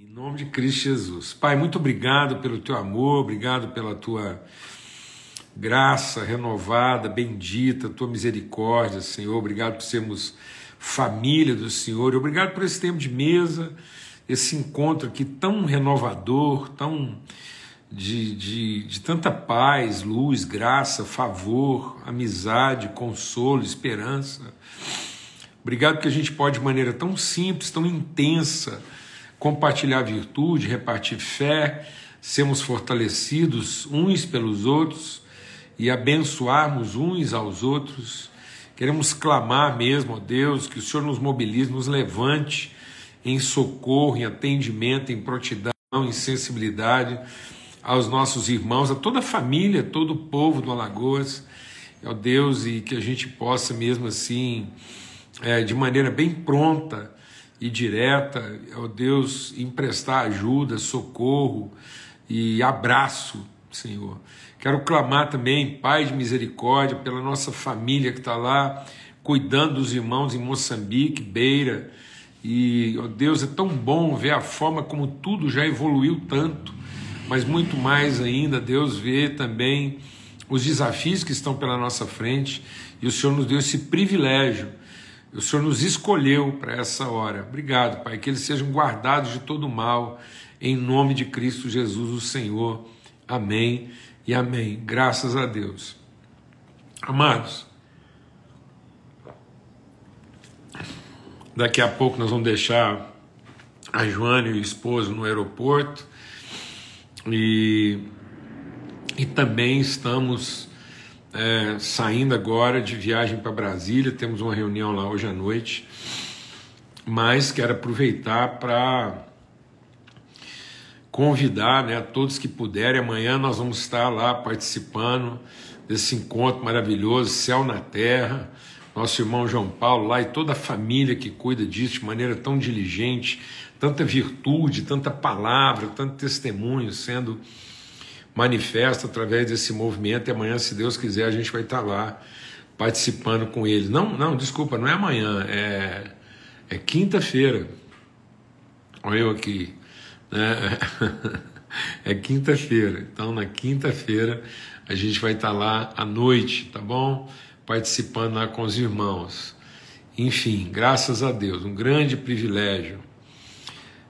Em nome de Cristo Jesus. Pai, muito obrigado pelo teu amor, obrigado pela tua graça renovada, bendita, tua misericórdia, Senhor. Obrigado por sermos família do Senhor. Obrigado por esse tempo de mesa, esse encontro aqui tão renovador, tão de, de, de tanta paz, luz, graça, favor, amizade, consolo, esperança. Obrigado que a gente pode, de maneira tão simples, tão intensa, compartilhar virtude, repartir fé, sermos fortalecidos uns pelos outros e abençoarmos uns aos outros. Queremos clamar mesmo, ó Deus, que o Senhor nos mobilize, nos levante em socorro, em atendimento, em prontidão, em sensibilidade aos nossos irmãos, a toda a família, todo o povo do Alagoas, ó Deus, e que a gente possa mesmo assim, é, de maneira bem pronta, e direta, ó Deus, emprestar ajuda, socorro e abraço, Senhor. Quero clamar também, Pai de misericórdia, pela nossa família que está lá, cuidando dos irmãos em Moçambique, Beira. E, ó Deus, é tão bom ver a forma como tudo já evoluiu tanto, mas muito mais ainda, Deus, vê também os desafios que estão pela nossa frente e o Senhor nos deu esse privilégio o Senhor nos escolheu para essa hora. Obrigado, Pai, que eles sejam guardados de todo mal, em nome de Cristo Jesus, o Senhor. Amém e amém. Graças a Deus. Amados, daqui a pouco nós vamos deixar a Joana e o esposo no aeroporto e, e também estamos é, saindo agora de viagem para Brasília, temos uma reunião lá hoje à noite, mas quero aproveitar para convidar né, a todos que puderem. Amanhã nós vamos estar lá participando desse encontro maravilhoso, Céu na Terra. Nosso irmão João Paulo lá e toda a família que cuida disso de maneira tão diligente, tanta virtude, tanta palavra, tanto testemunho sendo manifesta através desse movimento e amanhã, se Deus quiser, a gente vai estar lá participando com eles. Não, não, desculpa, não é amanhã, é, é quinta-feira. Olha eu aqui. Né? É quinta-feira. Então, na quinta-feira, a gente vai estar lá à noite, tá bom? Participando lá com os irmãos. Enfim, graças a Deus, um grande privilégio.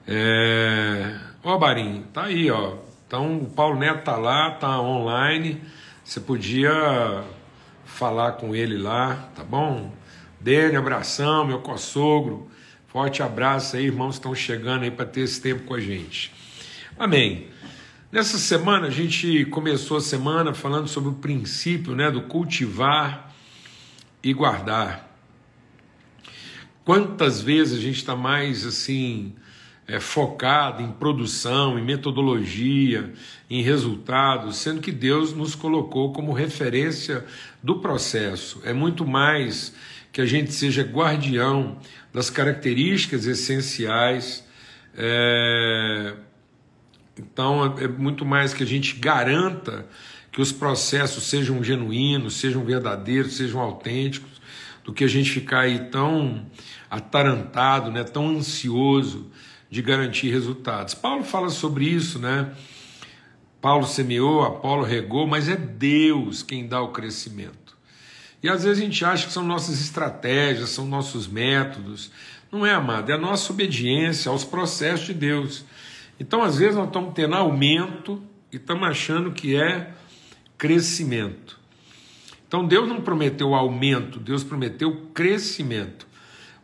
É... Ó, Barim, tá aí, ó. Então, o Paulo Neto está lá, está online. Você podia falar com ele lá, tá bom? Dele, abração, meu co-sogro. Forte abraço aí, irmãos estão chegando aí para ter esse tempo com a gente. Amém. Nessa semana a gente começou a semana falando sobre o princípio, né, do cultivar e guardar. Quantas vezes a gente está mais assim é, focada em produção, em metodologia, em resultados, sendo que Deus nos colocou como referência do processo. É muito mais que a gente seja guardião das características essenciais. É... Então, é muito mais que a gente garanta que os processos sejam genuínos, sejam verdadeiros, sejam autênticos, do que a gente ficar aí tão atarantado, né, tão ansioso de garantir resultados. Paulo fala sobre isso, né? Paulo semeou, Apolo regou, mas é Deus quem dá o crescimento. E às vezes a gente acha que são nossas estratégias, são nossos métodos. Não é, amado, é a nossa obediência aos processos de Deus. Então, às vezes, nós estamos tendo aumento e estamos achando que é crescimento. Então, Deus não prometeu aumento, Deus prometeu crescimento.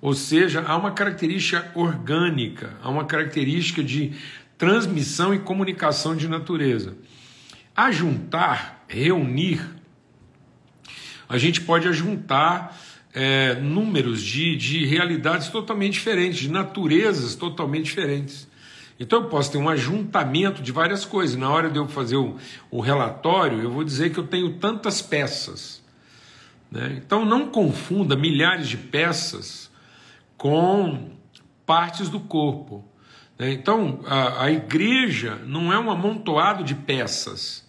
Ou seja, há uma característica orgânica, há uma característica de transmissão e comunicação de natureza. Ajuntar, reunir, a gente pode ajuntar é, números de, de realidades totalmente diferentes, de naturezas totalmente diferentes. Então eu posso ter um ajuntamento de várias coisas. Na hora de eu fazer o, o relatório, eu vou dizer que eu tenho tantas peças. Né? Então não confunda milhares de peças com partes do corpo. Né? Então, a, a igreja não é um amontoado de peças.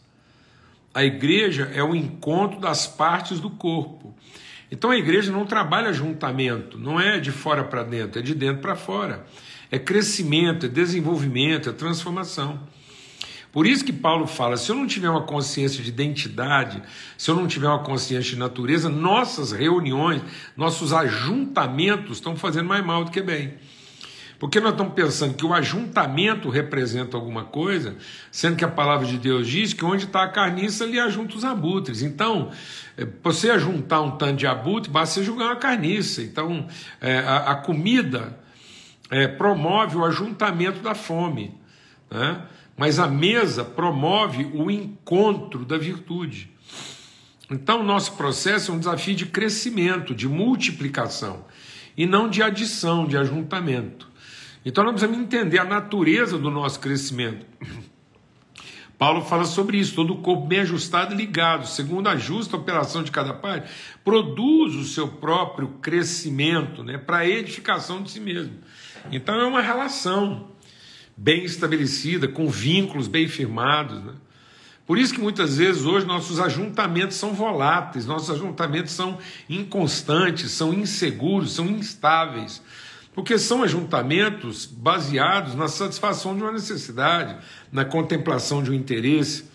A igreja é o encontro das partes do corpo. Então a igreja não trabalha juntamento, não é de fora para dentro, é de dentro para fora. É crescimento, é desenvolvimento, é transformação. Por isso que Paulo fala: se eu não tiver uma consciência de identidade, se eu não tiver uma consciência de natureza, nossas reuniões, nossos ajuntamentos estão fazendo mais mal do que bem. Porque nós estamos pensando que o ajuntamento representa alguma coisa, sendo que a palavra de Deus diz que onde está a carniça, ali ajunta os abutres. Então, é, você ajuntar um tanto de abutre, basta você jogar uma carniça. Então, é, a, a, comida é, promove o ajuntamento da fome, né? Mas a mesa promove o encontro da virtude. Então, o nosso processo é um desafio de crescimento, de multiplicação, e não de adição, de ajuntamento. Então nós precisamos entender a natureza do nosso crescimento. Paulo fala sobre isso, todo o corpo bem ajustado e ligado, segundo a justa operação de cada parte, produz o seu próprio crescimento né, para a edificação de si mesmo. Então é uma relação bem estabelecida, com vínculos bem firmados. Né? Por isso que muitas vezes hoje nossos ajuntamentos são voláteis, nossos ajuntamentos são inconstantes, são inseguros, são instáveis porque são ajuntamentos baseados na satisfação de uma necessidade, na contemplação de um interesse,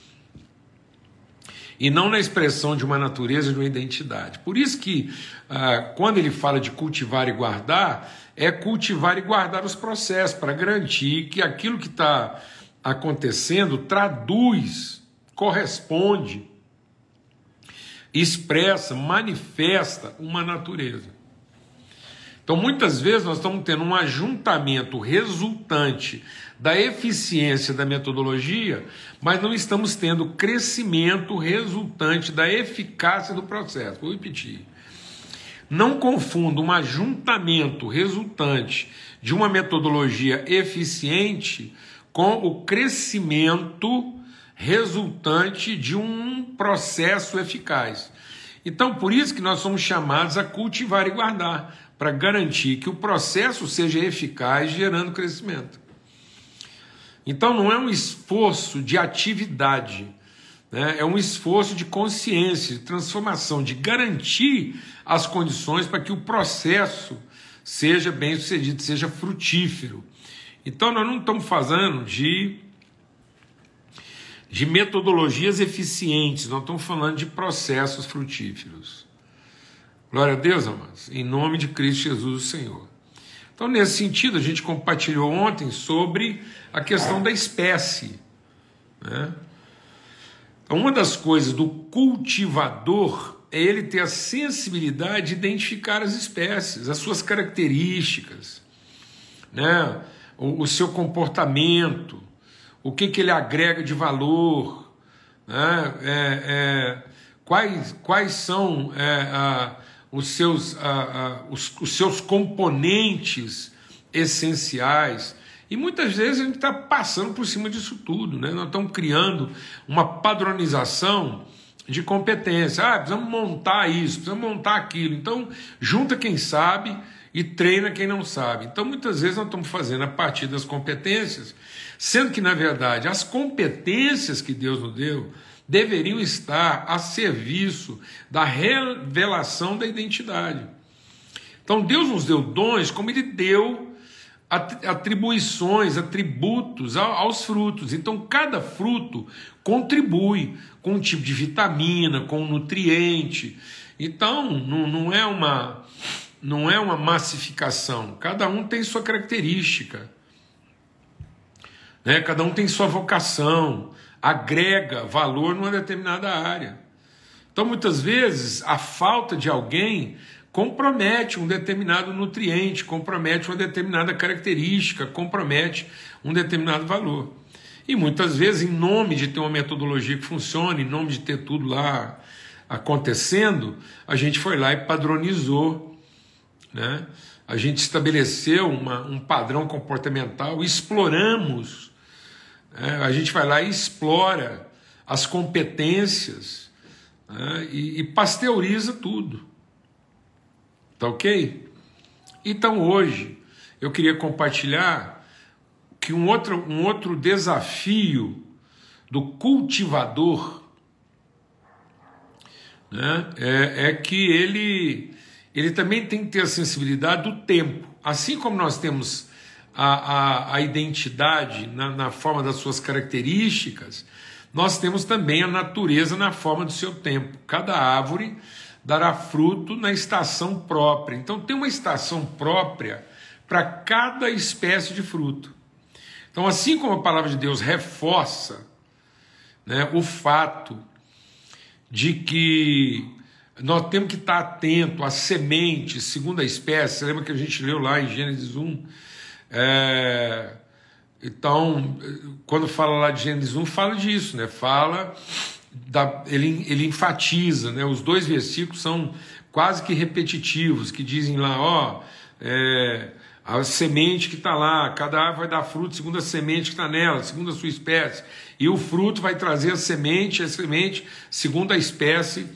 e não na expressão de uma natureza, de uma identidade. Por isso que, ah, quando ele fala de cultivar e guardar, é cultivar e guardar os processos, para garantir que aquilo que está acontecendo traduz, corresponde, expressa, manifesta uma natureza. Então, muitas vezes, nós estamos tendo um ajuntamento resultante da eficiência da metodologia, mas não estamos tendo crescimento resultante da eficácia do processo. Vou repetir. Não confunda um ajuntamento resultante de uma metodologia eficiente com o crescimento resultante de um processo eficaz. Então, por isso que nós somos chamados a cultivar e guardar, para garantir que o processo seja eficaz, gerando crescimento. Então não é um esforço de atividade, né? é um esforço de consciência, de transformação, de garantir as condições para que o processo seja bem sucedido, seja frutífero. Então nós não estamos falando de, de metodologias eficientes, nós estamos falando de processos frutíferos. Glória a Deus, amados, em nome de Cristo Jesus, o Senhor. Então, nesse sentido, a gente compartilhou ontem sobre a questão da espécie. Né? Então, uma das coisas do cultivador é ele ter a sensibilidade de identificar as espécies, as suas características, né? o, o seu comportamento, o que, que ele agrega de valor, né? é, é, quais, quais são é, a, os seus, os, os seus componentes essenciais. E muitas vezes a gente está passando por cima disso tudo, né? Nós estamos criando uma padronização de competência. Ah, precisamos montar isso, precisamos montar aquilo. Então, junta quem sabe e treina quem não sabe. Então, muitas vezes nós estamos fazendo a partir das competências, sendo que, na verdade, as competências que Deus nos deu deveriam estar a serviço da revelação da identidade. Então Deus nos deu dons como Ele deu atribuições, atributos aos frutos. Então cada fruto contribui com um tipo de vitamina, com um nutriente. Então não, não é uma não é uma massificação. Cada um tem sua característica. Né? Cada um tem sua vocação agrega valor numa determinada área. Então, muitas vezes, a falta de alguém compromete um determinado nutriente, compromete uma determinada característica, compromete um determinado valor. E muitas vezes, em nome de ter uma metodologia que funcione, em nome de ter tudo lá acontecendo, a gente foi lá e padronizou, né? a gente estabeleceu uma, um padrão comportamental, exploramos é, a gente vai lá e explora as competências né, e, e pasteuriza tudo. Tá ok? Então hoje eu queria compartilhar que um outro, um outro desafio do cultivador né, é, é que ele, ele também tem que ter a sensibilidade do tempo. Assim como nós temos a, a, a identidade na, na forma das suas características, nós temos também a natureza na forma do seu tempo. Cada árvore dará fruto na estação própria. Então, tem uma estação própria para cada espécie de fruto. Então, assim como a palavra de Deus reforça né, o fato de que nós temos que estar atento à semente, segundo a espécie, lembra que a gente leu lá em Gênesis 1? É, então, quando fala lá de Gênesis 1, fala disso, né? Fala, da, ele, ele enfatiza, né? Os dois versículos são quase que repetitivos, que dizem lá, ó, é, a semente que está lá, cada árvore vai dar fruto segundo a semente que está nela, segundo a sua espécie, e o fruto vai trazer a semente, a semente segundo a espécie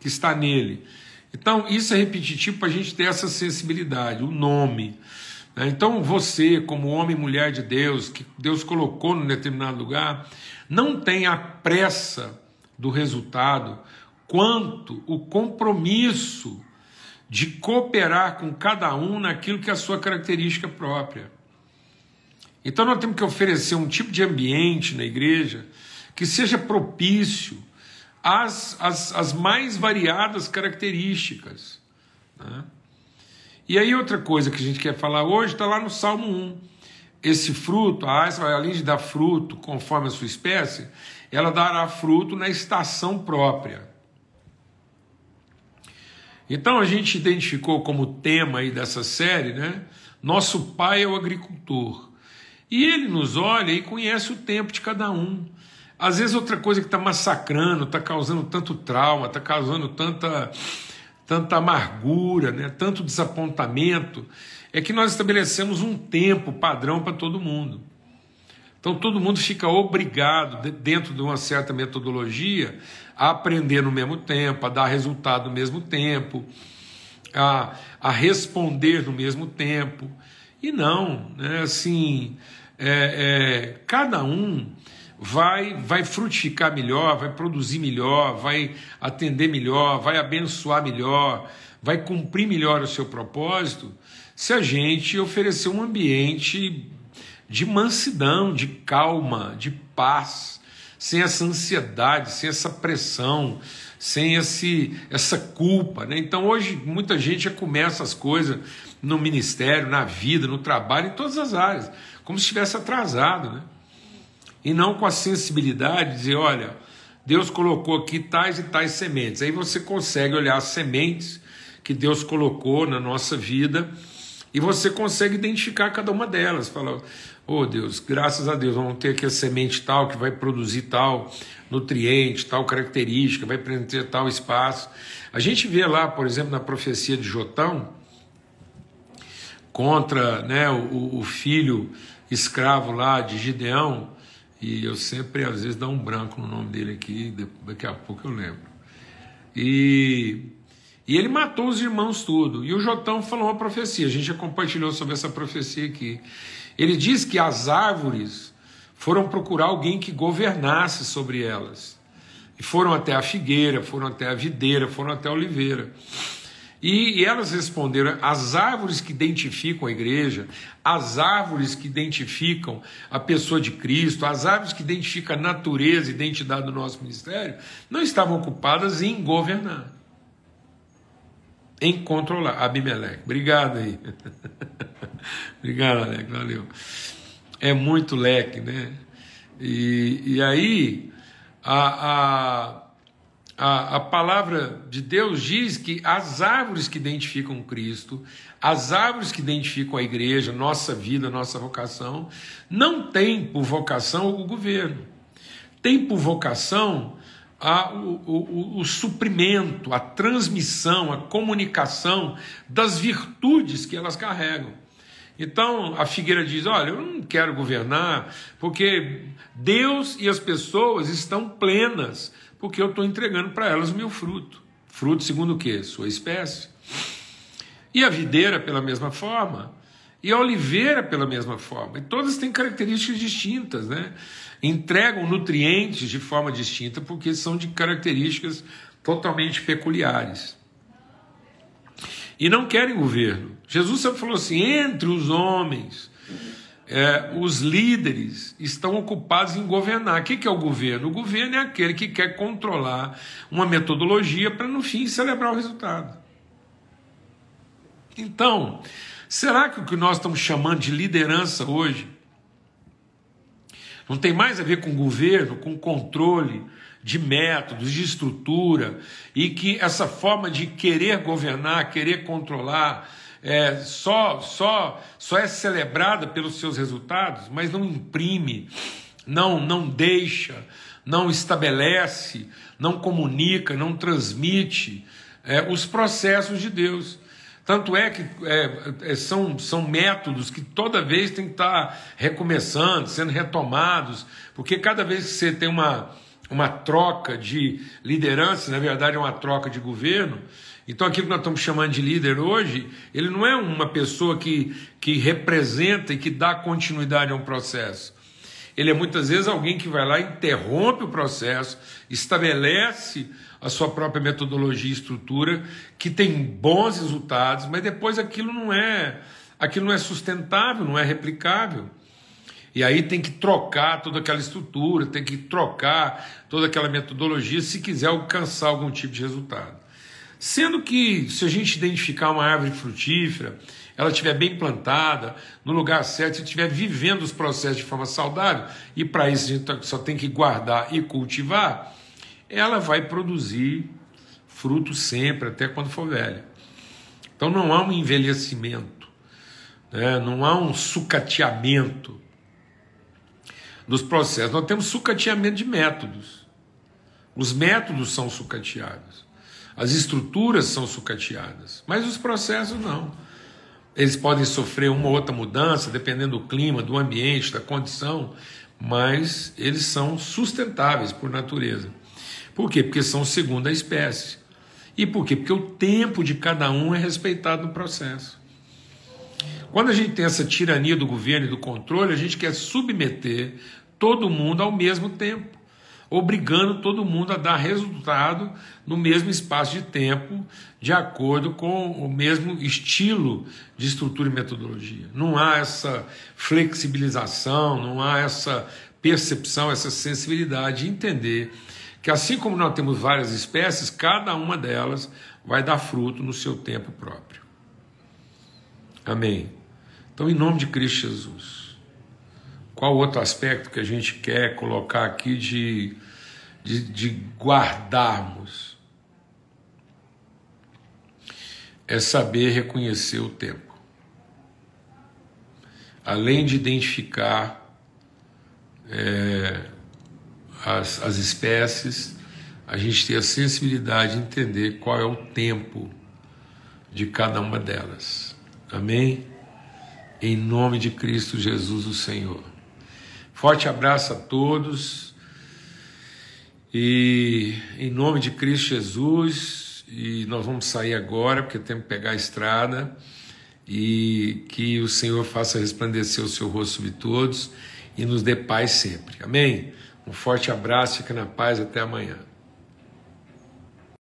que está nele. Então, isso é repetitivo para a gente ter essa sensibilidade, o nome. Né? Então você, como homem e mulher de Deus, que Deus colocou num determinado lugar, não tem a pressa do resultado, quanto o compromisso de cooperar com cada um naquilo que é a sua característica própria. Então nós temos que oferecer um tipo de ambiente na igreja que seja propício às, às, às mais variadas características. Né? E aí, outra coisa que a gente quer falar hoje está lá no Salmo 1. Esse fruto, a árvore, além de dar fruto conforme a sua espécie, ela dará fruto na estação própria. Então a gente identificou como tema aí dessa série, né? Nosso pai é o agricultor. E ele nos olha e conhece o tempo de cada um. Às vezes outra coisa que está massacrando, está causando tanto trauma, está causando tanta tanta amargura, né, tanto desapontamento, é que nós estabelecemos um tempo padrão para todo mundo. Então todo mundo fica obrigado, dentro de uma certa metodologia, a aprender no mesmo tempo, a dar resultado no mesmo tempo, a, a responder no mesmo tempo. E não, né, assim, é, é, cada um vai, vai frutificar melhor, vai produzir melhor, vai atender melhor, vai abençoar melhor, vai cumprir melhor o seu propósito, se a gente oferecer um ambiente de mansidão, de calma, de paz, sem essa ansiedade, sem essa pressão, sem esse, essa culpa. Né? Então hoje muita gente já começa as coisas no ministério, na vida, no trabalho, em todas as áreas, como se estivesse atrasado. Né? E não com a sensibilidade de dizer, olha, Deus colocou aqui tais e tais sementes. Aí você consegue olhar as sementes que Deus colocou na nossa vida e você consegue identificar cada uma delas. Fala, oh Deus, graças a Deus, vamos ter aqui a semente tal que vai produzir tal nutriente, tal característica, vai preencher tal espaço. A gente vê lá, por exemplo, na profecia de Jotão, contra né, o, o filho escravo lá de Gideão, e eu sempre, às vezes, dá um branco no nome dele aqui, daqui a pouco eu lembro. E, e ele matou os irmãos tudo. E o Jotão falou uma profecia, a gente já compartilhou sobre essa profecia aqui. Ele diz que as árvores foram procurar alguém que governasse sobre elas. E foram até a figueira, foram até a videira, foram até a oliveira. E, e, elas responderam: as árvores que identificam a igreja, as árvores que identificam a pessoa de Cristo, as árvores que identificam a natureza e identidade do nosso ministério, não estavam ocupadas em governar, em controlar. Abimeleque, obrigado aí. obrigado, Alex, valeu. É muito leque, né? E, e aí, a, a a, a palavra de Deus diz que as árvores que identificam Cristo, as árvores que identificam a igreja, nossa vida, nossa vocação, não têm por vocação o governo, tem por vocação a, o, o, o, suprimento, a transmissão, a comunicação das virtudes que elas carregam. Então a figueira diz: Olha, eu não quero governar, porque Deus e as pessoas estão plenas porque eu estou entregando para elas o meu fruto. Fruto segundo o quê? Sua espécie. E a videira, pela mesma forma. E a oliveira, pela mesma forma. E todas têm características distintas, né? Entregam nutrientes de forma distinta, porque são de características totalmente peculiares. E não querem governo. Jesus sempre falou assim: entre os homens, é, os líderes estão ocupados em governar. O que é o governo? O governo é aquele que quer controlar uma metodologia para, no fim, celebrar o resultado. Então, será que o que nós estamos chamando de liderança hoje não tem mais a ver com governo, com controle de métodos, de estrutura, e que essa forma de querer governar, querer controlar, é, só, só, só é celebrada pelos seus resultados, mas não imprime, não, não deixa, não estabelece, não comunica, não transmite é, os processos de Deus. Tanto é que é, é, são, são métodos que toda vez tem que estar recomeçando, sendo retomados, porque cada vez que você tem uma, uma troca de liderança, na verdade é uma troca de governo, então aquilo que nós estamos chamando de líder hoje, ele não é uma pessoa que, que representa e que dá continuidade a um processo. Ele é muitas vezes alguém que vai lá, interrompe o processo, estabelece a sua própria metodologia e estrutura, que tem bons resultados, mas depois aquilo não é, aquilo não é sustentável, não é replicável. E aí tem que trocar toda aquela estrutura, tem que trocar toda aquela metodologia se quiser alcançar algum tipo de resultado. Sendo que se a gente identificar uma árvore frutífera, ela estiver bem plantada, no lugar certo, se estiver vivendo os processos de forma saudável, e para isso a gente só tem que guardar e cultivar, ela vai produzir fruto sempre, até quando for velha. Então não há um envelhecimento, né? não há um sucateamento dos processos. Nós temos sucateamento de métodos. Os métodos são sucateados, as estruturas são sucateadas, mas os processos não. Eles podem sofrer uma ou outra mudança, dependendo do clima, do ambiente, da condição, mas eles são sustentáveis por natureza. Por quê? Porque são segunda espécie. E por quê? Porque o tempo de cada um é respeitado no processo. Quando a gente tem essa tirania do governo e do controle, a gente quer submeter todo mundo ao mesmo tempo, obrigando todo mundo a dar resultado no mesmo espaço de tempo, de acordo com o mesmo estilo de estrutura e metodologia. Não há essa flexibilização, não há essa percepção, essa sensibilidade de entender que assim como nós temos várias espécies, cada uma delas vai dar fruto no seu tempo próprio. Amém. Então, em nome de Cristo Jesus, qual outro aspecto que a gente quer colocar aqui de, de, de guardarmos? É saber reconhecer o tempo. Além de identificar é, as, as espécies, a gente ter a sensibilidade de entender qual é o tempo de cada uma delas. Amém? Em nome de Cristo Jesus, o Senhor. Forte abraço a todos. E em nome de Cristo Jesus, e nós vamos sair agora, porque temos que pegar a estrada, e que o Senhor faça resplandecer o seu rosto sobre todos e nos dê paz sempre. Amém? Um forte abraço, fica na paz, até amanhã.